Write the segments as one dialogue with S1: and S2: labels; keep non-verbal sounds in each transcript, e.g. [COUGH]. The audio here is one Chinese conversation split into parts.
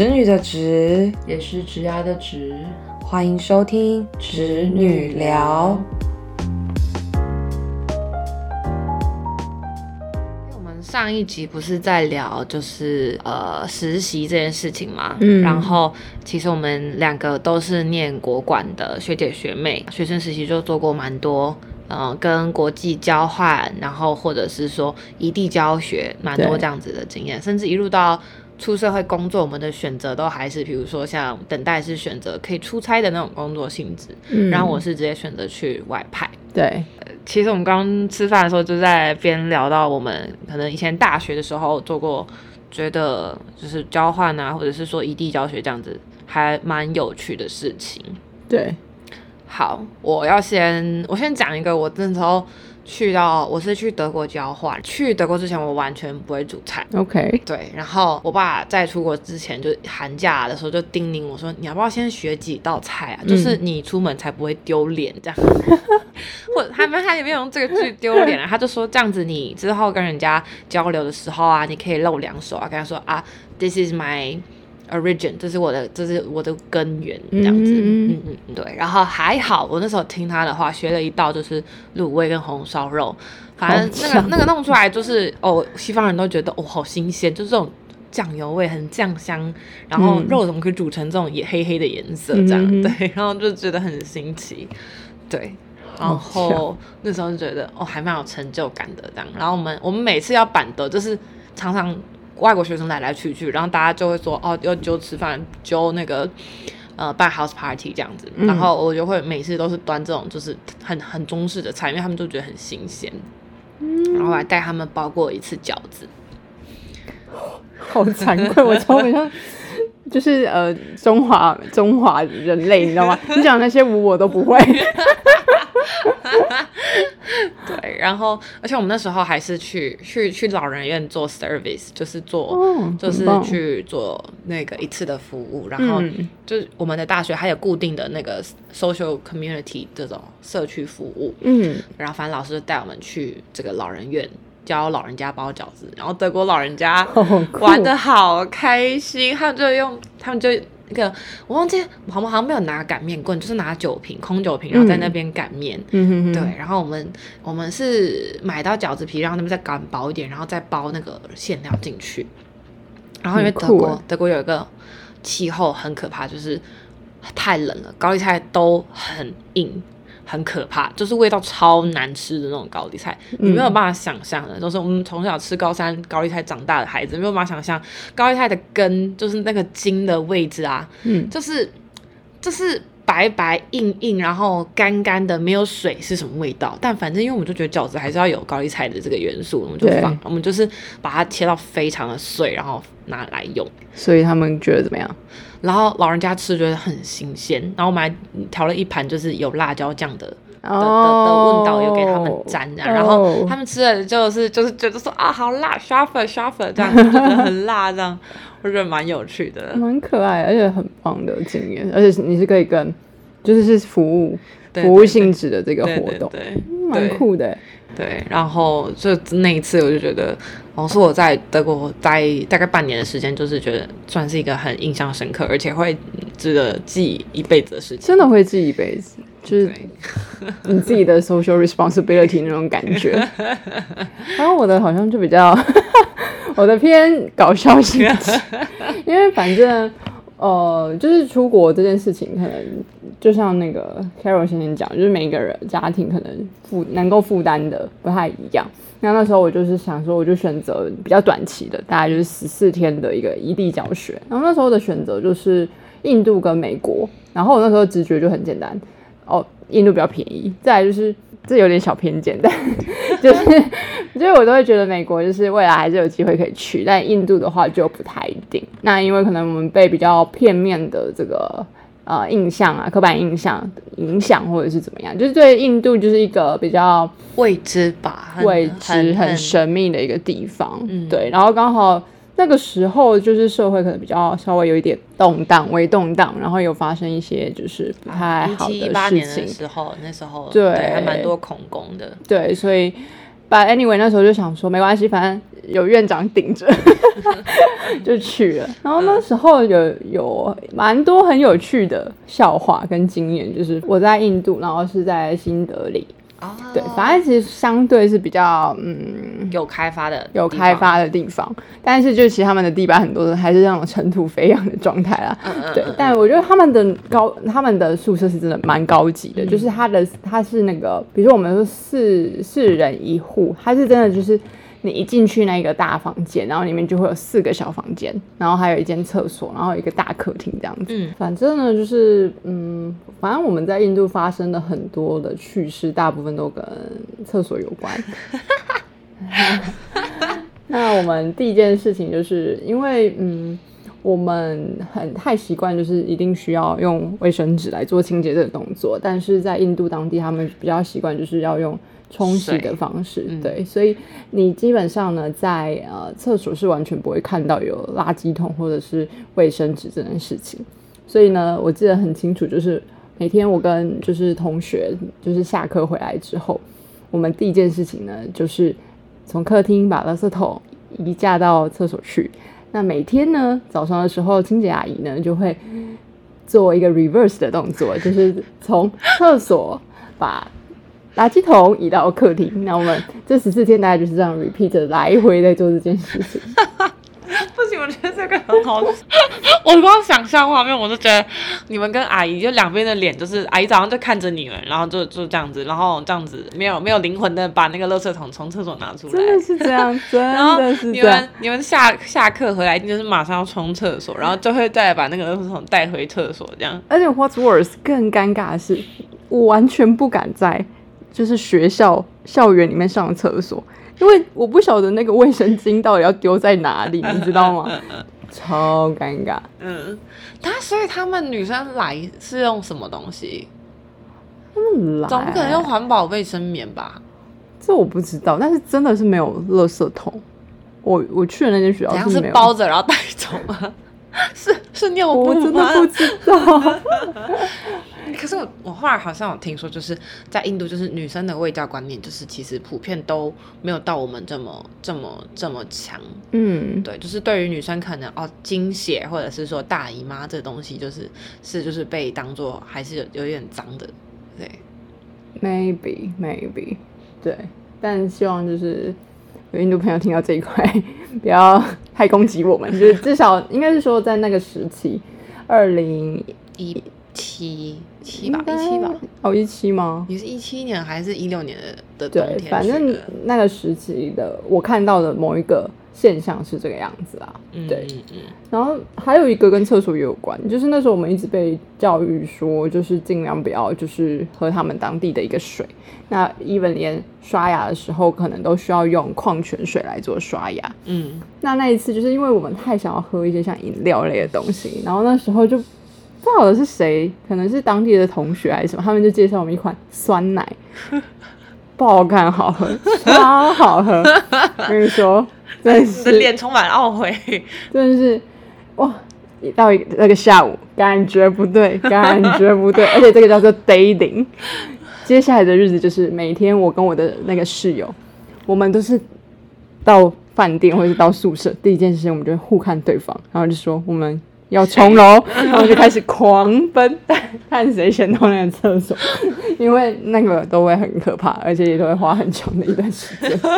S1: 侄女的侄，
S2: 也是侄牙的侄。
S1: 欢迎收听侄女聊。我们上一集不是在聊就是呃实习这件事情嘛，嗯，然后其实我们两个都是念国管的学姐学妹，学生实习就做过蛮多，嗯，跟国际交换，然后或者是说异地教学，蛮多这样子的经验，甚至一路到。出社会工作，我们的选择都还是，比如说像等待是选择可以出差的那种工作性质，嗯，然后我是直接选择去外派。
S2: 对，
S1: 其实我们刚吃饭的时候就在边聊到我们可能以前大学的时候做过，觉得就是交换啊，或者是说异地教学这样子，还蛮有趣的事情。
S2: 对，
S1: 好，我要先我先讲一个我那时候。去到我是去德国交换，去德国之前我完全不会煮菜。
S2: OK，
S1: 对，然后我爸在出国之前就寒假的时候就叮咛我说：“你要不要先学几道菜啊？就是你出门才不会丢脸这样。[LAUGHS] ”或他们他也没有用这个去丢脸啊，他就说这样子你之后跟人家交流的时候啊，你可以露两手啊，跟他说啊，This is my。Origin，这是我的，这是我的根源，这样子，嗯嗯嗯，对。然后还好，我那时候听他的话，学了一道就是卤味跟红烧肉，反正那个那个弄出来就是哦，西方人都觉得哦好新鲜，就是这种酱油味很酱香，然后肉怎么可以煮成这种也黑黑的颜色这样，[LAUGHS] 对，然后就觉得很新奇，对。然后那时候就觉得哦还蛮有成就感的这样。然后我们我们每次要板的，就是常常。外国学生来来去去，然后大家就会说哦，要就吃饭，就那个呃办 house party 这样子，然后我就会每次都是端这种就是很很中式的菜，因为他们都觉得很新鲜，然后还带他们包过一次饺子，
S2: 好惭愧，我超没像就是呃中华中华人类，你知道吗？你讲那些舞我都不会。[LAUGHS] [LAUGHS]
S1: 对，然后而且我们那时候还是去去去老人院做 service，就是做就是去做那个一次的服务，然后就是我们的大学还有固定的那个 social community 这种社区服务，嗯，然后反正老师就带我们去这个老人院教老人家包饺子，然后德国老人家玩的好开心，他们就用他们就。那个我忘记，我们好像没有拿擀面棍，就是拿酒瓶，空酒瓶，然后在那边擀面。嗯对，然后我们我们是买到饺子皮，然后那边再擀薄一点，然后再包那个馅料进去。然后因为德国德国有一个气候很可怕，就是太冷了，高丽菜都很硬。很可怕，就是味道超难吃的那种高丽菜，你没有办法想象的。就是我们从小吃高山高丽菜长大的孩子，没有办法想象高丽菜的根，就是那个茎的位置啊，嗯，就是就是白白硬硬，然后干干的，没有水是什么味道？但反正因为我们就觉得饺子还是要有高丽菜的这个元素，我们就放，我们就是把它切到非常的碎，然后拿来用。
S2: 所以他们觉得怎么样？
S1: 然后老人家吃觉得很新鲜，然后我们还调了一盘就是有辣椒酱的的的的问导，游给他们沾，然后他们吃的就是就是觉得说啊好辣 s h a f f e r s h a f f e r 这样觉得很辣这样，我觉得蛮有趣的，
S2: 蛮可爱，而且很棒的经验，而且你是可以跟就是是服务服务性质的这个活动，
S1: 对，
S2: 蛮酷的。
S1: 对，然后就那一次，我就觉得，哦，是我在德国待大概半年的时间，就是觉得算是一个很印象深刻，而且会值得记一辈子的事情。
S2: 真的会记一辈子，就是 [LAUGHS] 你自己的 social responsibility 那种感觉。然后我的好像就比较，[LAUGHS] 我的偏搞笑性质，因为反正。呃，就是出国这件事情，可能就像那个 Carol 先生讲，就是每一个人家庭可能负能够负担的不太一样。那那时候我就是想说，我就选择比较短期的，大概就是十四天的一个异地教学。然后那时候的选择就是印度跟美国。然后我那时候直觉就很简单，哦，印度比较便宜。再来就是。这有点小偏见，但 [LAUGHS] 就是，所以我都会觉得美国就是未来还是有机会可以去，但印度的话就不太一定。那因为可能我们被比较片面的这个呃印象啊、刻板印象影响，或者是怎么样，就是对印度就是一个比较
S1: 未知吧、
S2: 未知、很神秘的一个地方。对，然后刚好。那个时候就是社会可能比较稍微有一点动荡，微动荡，然后有发生一些就是不太好的事情。
S1: 时候，那时候
S2: 对
S1: 还蛮多恐攻的。
S2: 对，所以 But anyway，那时候就想说没关系，反正有院长顶着，[LAUGHS] 就去了。然后那时候有有蛮多很有趣的笑话跟经验，就是我在印度，然后是在新德里。哦，对，反正其实相对是比较嗯
S1: 有开发的
S2: 有开发的地方，但是就其实他们的地板很多还是那种尘土飞扬的状态啦。嗯嗯。对，但我觉得他们的高他们的宿舍是真的蛮高级的，就是他的他是那个，比如说我们说四四人一户，他是真的就是。你一进去那个大房间，然后里面就会有四个小房间，然后还有一间厕所，然后一个大客厅这样子。嗯，反正呢就是，嗯，反正我们在印度发生的很多的趣事，大部分都跟厕所有关。[LAUGHS] [LAUGHS] 那我们第一件事情就是，因为嗯，我们很太习惯，就是一定需要用卫生纸来做清洁这个动作，但是在印度当地，他们比较习惯就是要用。冲洗的方式，对，所以你基本上呢，在呃厕所是完全不会看到有垃圾桶或者是卫生纸这件事情。所以呢，我记得很清楚，就是每天我跟就是同学，就是下课回来之后，我们第一件事情呢，就是从客厅把垃圾桶移架到厕所去。那每天呢，早上的时候，清洁阿姨呢就会做一个 reverse 的动作，就是从厕所把垃圾桶移到客厅，那我们这十四天大概就是这样 repeat 来回在做这件事情。
S1: 我觉得这个很好。[LAUGHS] 我光想象画面，我就觉得你们跟阿姨就两边的脸，就是阿姨早上就看着你们，然后就就这样子，然后这样子没有没有灵魂的把那个垃圾桶从厕所拿出来，
S2: 真的是这样，真的是
S1: 这样。你们你们下下课回来就是马上要冲厕所，然后就会再把那个垃圾桶带回厕所这样。
S2: 而且 what's worse 更尴尬的是，我完全不敢在。就是学校校园里面上厕所，因为我不晓得那个卫生巾到底要丢在哪里，你知道吗？[LAUGHS] 超尴尬。
S1: 嗯，他所以他们女生来是用什么东西？
S2: 他们来
S1: 总不可能用环保卫生棉吧？
S2: 这我不知道，但是真的是没有垃圾桶。我我去的那间学校
S1: 是包着然后带走吗？[LAUGHS] 是是尿布
S2: 吗？我真的不知道。[LAUGHS]
S1: 可是我我后来好像有听说，就是在印度，就是女生的卫教观念，就是其实普遍都没有到我们这么这么这么强。嗯，对，就是对于女生可能哦经血或者是说大姨妈这东西，就是是就是被当做还是有有点脏的。对
S2: ，maybe maybe 对，但希望就是有印度朋友听到这一块，[LAUGHS] 不要太攻击我们，就是至少应该是说在那个时期，二零
S1: 一。七七吧，一七吧，
S2: 哦，一七吗？
S1: 你是一七年还是一六年的的冬天？
S2: 反正那个时期的我看到的某一个现象是这个样子啊。对，然后还有一个跟厕所也有关，就是那时候我们一直被教育说，就是尽量不要就是喝他们当地的一个水。那 even 连刷牙的时候，可能都需要用矿泉水来做刷牙。嗯，那那一次就是因为我们太想要喝一些像饮料类的东西，然后那时候就。不好的是谁？可能是当地的同学还是什么？他们就介绍我们一款酸奶，不好看，好喝，超好喝。我 [LAUGHS] 跟你说，真是
S1: 脸充满懊悔，
S2: 真的是哇！一到那个下午，感觉不对，[LAUGHS] 感觉不对，而且这个叫做 dating。接下来的日子就是每天我跟我的那个室友，我们都是到饭店或者是到宿舍，第一件事情我们就会互看对方，然后就说我们。要冲楼，[LAUGHS] 然后就开始狂奔，看谁先到那个厕所，[LAUGHS] 因为那个都会很可怕，而且也都会花很长的一段时间。[LAUGHS]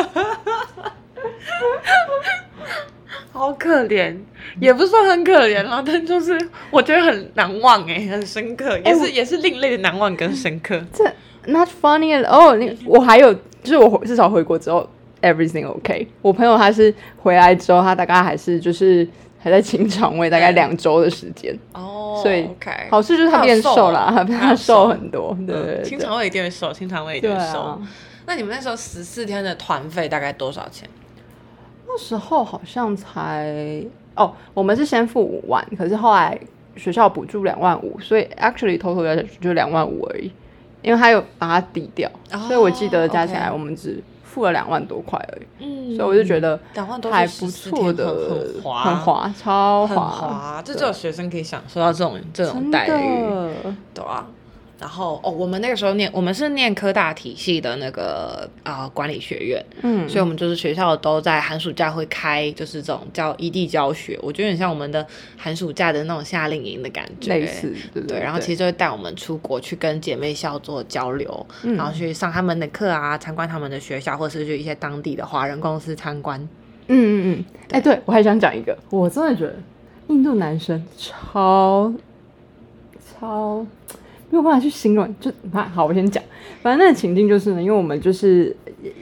S1: 好可怜，也不算很可怜啦，但就是我觉得很难忘哎，很深刻，也是也是另类的难忘跟深刻。
S2: 这 not funny at all。你我还有，就是我至少回国之后，everything OK。我朋友他是回来之后，他大概还是就是。还在清肠胃，大概两周的时间哦，所以好事就是他变瘦了，他瘦很多。对对，
S1: 清肠胃一定会瘦，清肠胃一定会瘦。那你们那时候十四天的团费大概多少钱？
S2: 那时候好像才哦，我们是先付五万，可是后来学校补助两万五，所以 actually total 加起来就两万五而已，因为他有把它抵掉，所以我记得加起来我们只。付了两万多块而已，嗯，所以我就觉得还不错的，
S1: 很滑，
S2: 很滑，超
S1: 滑，这只有学生可以享受到这种这种待遇，对啊。然后哦，我们那个时候念，我们是念科大体系的那个啊管理学院，嗯，所以我们就是学校都在寒暑假会开，就是这种叫异地教学，我觉得很像我们的寒暑假的那种夏令营的感觉，
S2: 类似，对。
S1: 然后其实就会带我们出国去跟姐妹校做交流，然后去上他们的课啊，参观他们的学校，或者是去一些当地的华人公司参观。
S2: 嗯嗯嗯，哎，对我还想讲一个，我真的觉得印度男生超超。没有办法去形容，就那好，我先讲。反正那个情境就是呢，因为我们就是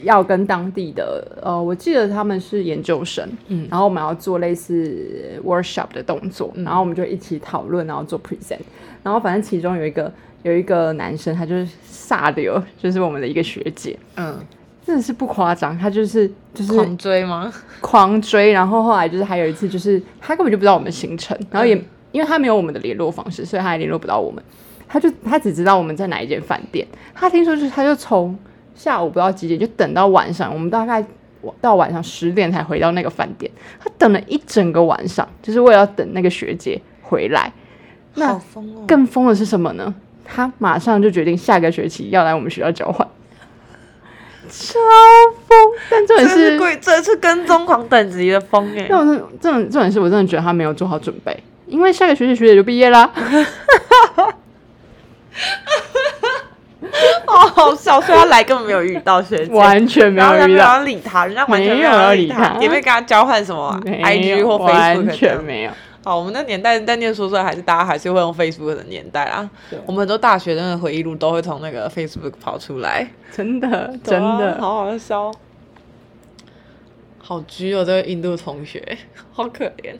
S2: 要跟当地的，呃，我记得他们是研究生，嗯，然后我们要做类似 workshop 的动作，然后我们就一起讨论，然后做 present。然后反正其中有一个有一个男生，他就是煞流，就是我们的一个学姐，嗯，真的是不夸张，他就是就是
S1: 狂追吗？
S2: 狂追。然后后来就是还有一次，就是他根本就不知道我们行程，然后也因为他没有我们的联络方式，所以他也联络不到我们。他就他只知道我们在哪一间饭店，他听说就是他就从下午不知道几点就等到晚上，我们大概到晚上十点才回到那个饭店，他等了一整个晚上，就是为了等那个学姐回来。
S1: 好疯哦！
S2: 更疯的是什么呢？他马上就决定下个学期要来我们学校交换，超疯！但这也是
S1: 贵，这是跟踪狂等级的疯哎！
S2: 这种这种这种事，我真的觉得他没有做好准备，因为下个学期学姐就毕业啦。[LAUGHS] [LAUGHS]
S1: 哦，好笑！所以他来根本没有遇到学姐，
S2: 完全没有遇到，
S1: 理他，人家完全没有理他，也没跟他交换什么 IG 或 Facebook，
S2: 完全没有。
S1: 好，我们那年代在念书时候，还是大家还是会用 Facebook 的年代啦。我们很多大学生的回忆录都会从那个 Facebook 跑出来，
S2: 真的，真的，
S1: 好好笑，好居哦，这个印度同学，好可怜。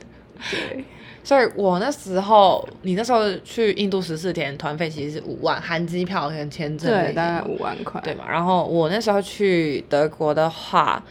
S1: 对。所以我那时候，你那时候去印度十四天，团费其实是五万，含机票跟签证，
S2: 对，大概五万块，
S1: 对嘛？然后我那时候去德国的话。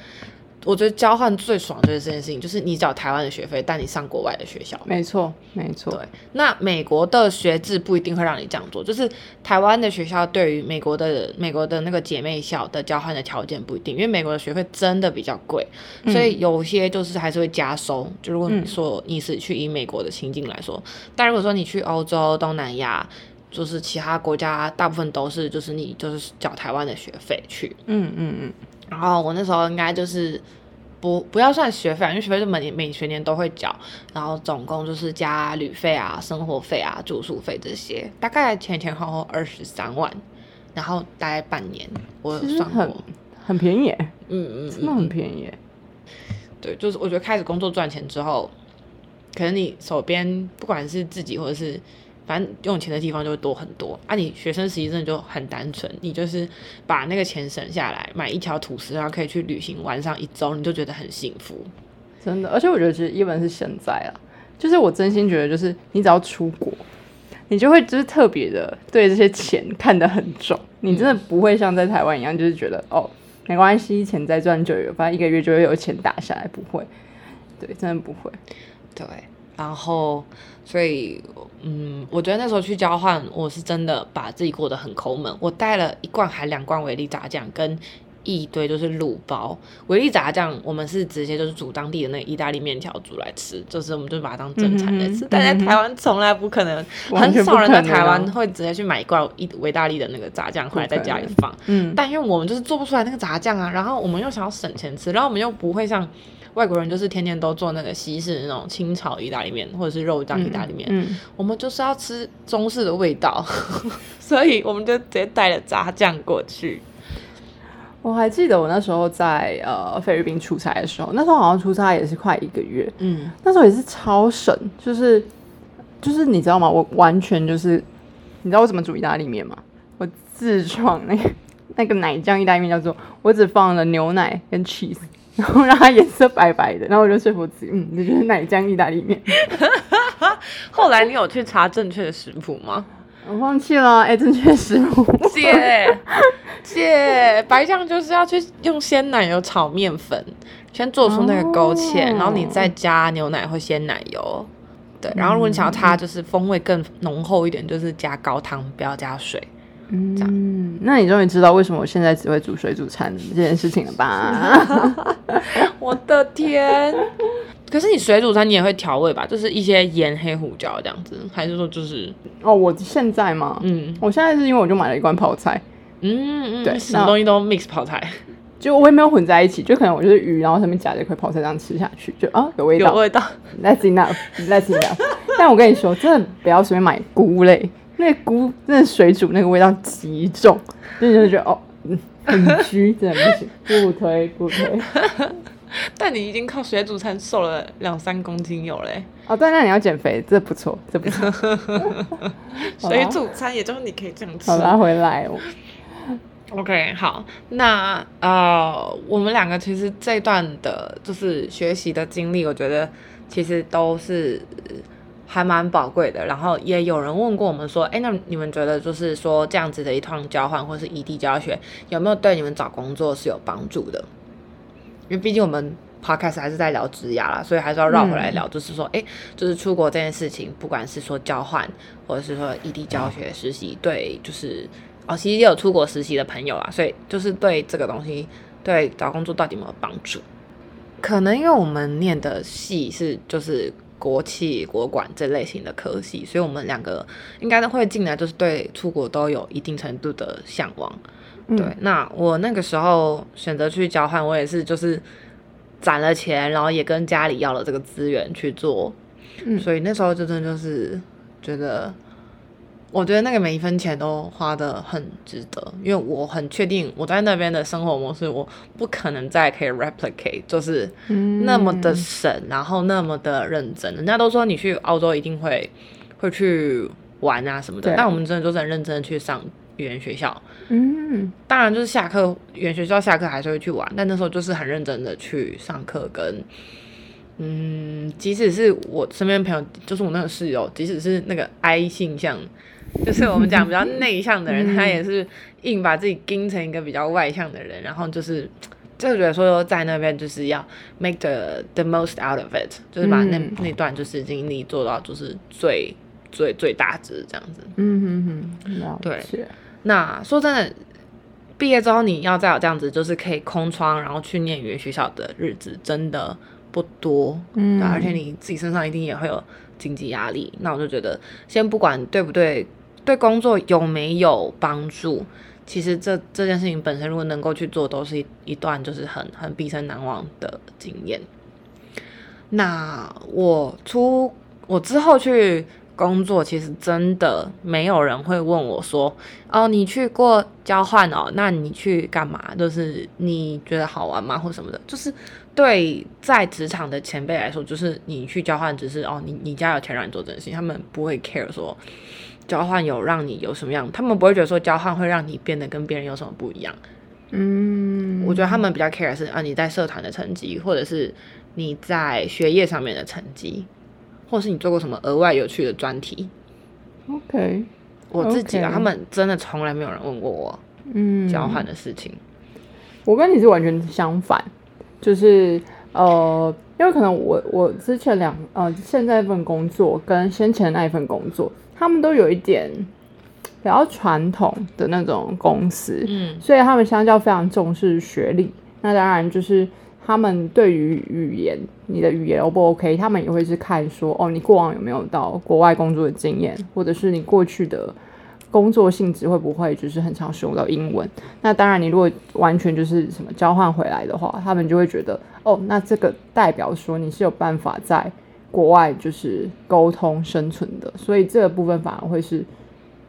S1: 我觉得交换最爽就是这件事情，就是你缴台湾的学费，但你上国外的学校。
S2: 没错，没错。
S1: 对，那美国的学制不一定会让你这样做，就是台湾的学校对于美国的美国的那个姐妹校的交换的条件不一定，因为美国的学费真的比较贵，所以有些就是还是会加收。就如果你说你是去以美国的情境来说，但如果说你去欧洲、东南亚，就是其他国家，大部分都是就是你就是缴台湾的学费去。嗯嗯嗯。然后我那时候应该就是不不要算学费，因为学费是每每学年都会缴，然后总共就是加旅费啊、生活费啊、住宿费这些，大概前前后后二十三万，然后大概半年，我算过，
S2: 很便宜，嗯嗯，真的很便宜。
S1: 对，就是我觉得开始工作赚钱之后，可能你手边不管是自己或者是。反正用钱的地方就会多很多啊！你学生时期真的就很单纯，你就是把那个钱省下来买一条吐司，然后可以去旅行玩上一周，你就觉得很幸福。
S2: 真的，而且我觉得其实一本是现在啊，就是我真心觉得，就是你只要出国，你就会就是特别的对这些钱看得很重。你真的不会像在台湾一样，就是觉得哦没关系，钱再赚就有，反正一个月就会有钱打下来，不会。对，真的不会。
S1: 对。然后，所以，嗯，我觉得那时候去交换，我是真的把自己过得很抠门。我带了一罐还两罐维力炸酱，跟一堆就是卤包。维力炸酱，我们是直接就是煮当地的那意大利面条煮来吃，就是我们就把它当正餐来吃。但在台湾从来不可能，很少人在台湾会直接去买一罐一维大利的那个炸酱回来在家里放。嗯，但因为我们就是做不出来那个炸酱啊，然后我们又想要省钱吃，然后我们又不会像。外国人就是天天都做那个西式那种清炒意大利面，或者是肉酱意大利面。嗯，我们就是要吃中式的味道，[LAUGHS] 所以我们就直接带了炸酱过去。
S2: 我还记得我那时候在呃菲律宾出差的时候，那时候好像出差也是快一个月。嗯，那时候也是超省，就是就是你知道吗？我完全就是你知道我怎么煮意大利面吗？我自创那个那个奶酱意大利面，叫做我只放了牛奶跟 cheese。然后让它颜色白白的，然后我就说服自己，嗯，这就是奶浆意大利面。[LAUGHS]
S1: 后来你有去查正确的食谱吗？
S2: 我放弃了，哎，正确食谱，
S1: 姐姐，白酱就是要去用鲜奶油炒面粉，先做出那个勾芡，然后你再加牛奶或鲜奶油。对，然后如果你想要它就是风味更浓厚一点，就是加高汤，不要加水。
S2: 嗯，那你终于知道为什么我现在只会煮水煮餐这件事情了吧？[LAUGHS]
S1: 我的天，可是你水煮餐你也会调味吧？就是一些盐、黑胡椒这样子，还是说就是
S2: 哦？我现在嘛？嗯，我现在是因为我就买了一罐泡菜，
S1: 嗯嗯，对，什么东西都 mix 泡菜，
S2: 就我也没有混在一起，就可能我就是鱼，然后上面夹着一块泡菜这样吃下去，就啊有味道，
S1: 有味道
S2: ，That's enough，That's enough。[LAUGHS] 但我跟你说，真的不要随便买菇类，那菇那水煮那个味道极重，就就觉得哦，很虚，真的不行，不推不推。[LAUGHS]
S1: 但你已经靠水煮餐瘦了两三公斤有嘞。
S2: 哦，对，那你要减肥，这不错，这不错。[LAUGHS]
S1: 水煮餐也就是你可以这样吃。
S2: 好，拉回来。
S1: OK，好，那呃，我们两个其实这段的就是学习的经历，我觉得其实都是还蛮宝贵的。然后也有人问过我们说，哎，那你们觉得就是说这样子的一趟交换或是异地教学，有没有对你们找工作是有帮助的？因为毕竟我们 podcast 还是在聊职涯啦，所以还是要绕回来聊，就是说，哎，就是出国这件事情，不管是说交换，或者是说异地教学实习，对，就是哦，其实也有出国实习的朋友啦，所以就是对这个东西，对找工作到底有没有帮助？可能因为我们念的系是就是国企国管这类型的科系，所以我们两个应该都会进来，就是对出国都有一定程度的向往。对，那我那个时候选择去交换，我也是就是攒了钱，然后也跟家里要了这个资源去做，嗯。所以那时候真的就是觉得，我觉得那个每一分钱都花的很值得，因为我很确定我在那边的生活模式，我不可能再可以 replicate，就是那么的省，然后那么的认真。人家都说你去澳洲一定会会去玩啊什么的，但我们真的就是很认真的去上。语言学校，嗯，当然就是下课，语言学校下课还是会去玩，但那时候就是很认真的去上课，跟，嗯，即使是我身边朋友，就是我那个室友，即使是那个 I 性向，就是我们讲比较 [LAUGHS] 内向的人，他也是硬把自己盯成一个比较外向的人，然后就是就觉得说在那边就是要 make the the most out of it，就是把那那段就是经历做到就是最最最大值这样子，嗯哼哼，对。那说真的，毕业之后你要再有这样子，就是可以空窗，然后去念语言学校的日子，真的不多。嗯，而且你自己身上一定也会有经济压力。那我就觉得，先不管对不对，对工作有没有帮助，其实这这件事情本身，如果能够去做，都是一一段就是很很毕生难忘的经验。那我出我之后去。工作其实真的没有人会问我说：“哦，你去过交换哦？那你去干嘛？就是你觉得好玩吗，或什么的？就是对在职场的前辈来说，就是你去交换只是哦，你你家有钱让你做这件事情，他们不会 care 说交换有让你有什么样，他们不会觉得说交换会让你变得跟别人有什么不一样。嗯，我觉得他们比较 care 是啊，你在社团的成绩，或者是你在学业上面的成绩。”或是你做过什么额外有趣的专题
S2: ？OK，
S1: 我自己啊，他们真的从来没有人问过我，嗯，交换的事情。
S2: 我跟你是完全相反，就是呃，因为可能我我之前两呃现在一份工作跟先前那一份工作，他们都有一点比较传统的那种公司，嗯，所以他们相较非常重视学历。那当然就是。他们对于语言，你的语言 O 不 OK？他们也会是看说，哦，你过往有没有到国外工作的经验，或者是你过去的工作性质会不会就是很常使用到英文？那当然，你如果完全就是什么交换回来的话，他们就会觉得，哦，那这个代表说你是有办法在国外就是沟通生存的，所以这个部分反而会是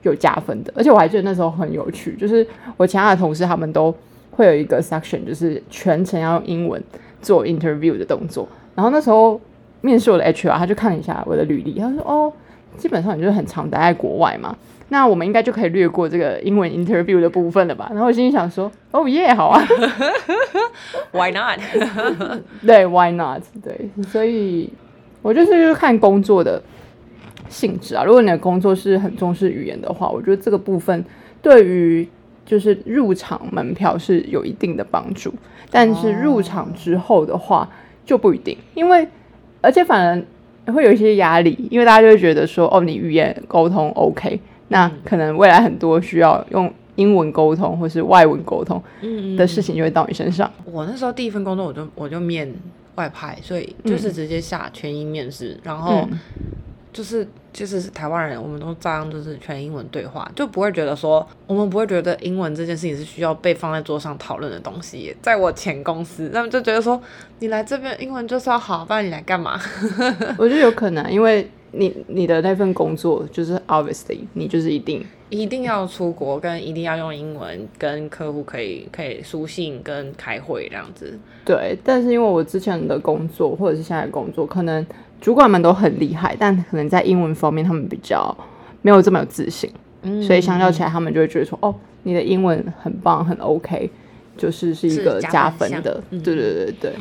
S2: 有加分的。而且我还记得那时候很有趣，就是我其他的同事他们都。会有一个 section，就是全程要用英文做 interview 的动作。然后那时候面试我的 HR，他就看了一下我的履历，他说：“哦，基本上你就是很常待在国外嘛，那我们应该就可以略过这个英文 interview 的部分了吧？”然后我心里想说：“哦耶，好啊
S1: ，Why not？” [LAUGHS]
S2: 对，Why not？对，所以我就是就是看工作的性质啊。如果你的工作是很重视语言的话，我觉得这个部分对于就是入场门票是有一定的帮助，但是入场之后的话就不一定，因为而且反而会有一些压力，因为大家就会觉得说，哦，你语言沟通 OK，那可能未来很多需要用英文沟通或是外文沟通的事情就会到你身上。
S1: 我那时候第一份工作，我就我就面外派，所以就是直接下全英面试，然后就是就是台湾人，我们都照样就是全英文对话，就不会觉得说我们不会觉得英文这件事情是需要被放在桌上讨论的东西。在我前公司，他们就觉得说你来这边英文就是要好，不然你来干嘛？[LAUGHS]
S2: 我觉得有可能，因为你你的那份工作就是 obviously 你就是一定
S1: 一定要出国，跟一定要用英文跟客户可以可以书信跟开会这样子。
S2: 对，但是因为我之前的工作或者是现在的工作，可能主管们都很厉害，但可能在英文方面他们比较没有这么有自信，所以相较起来，他们就会觉得说，哦，你的英文很棒，很 OK，就是是一个加分的。对对对对。